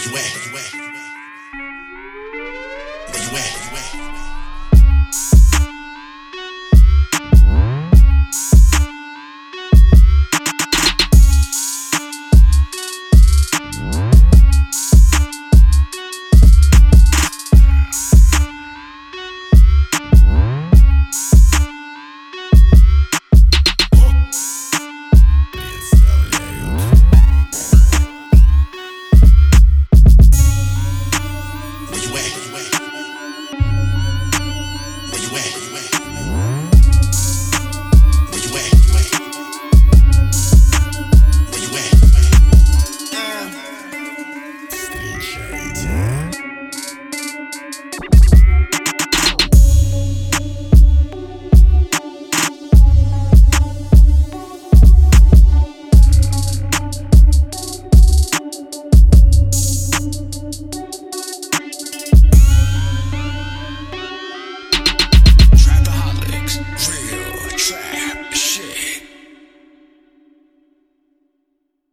Where you at? Where you at?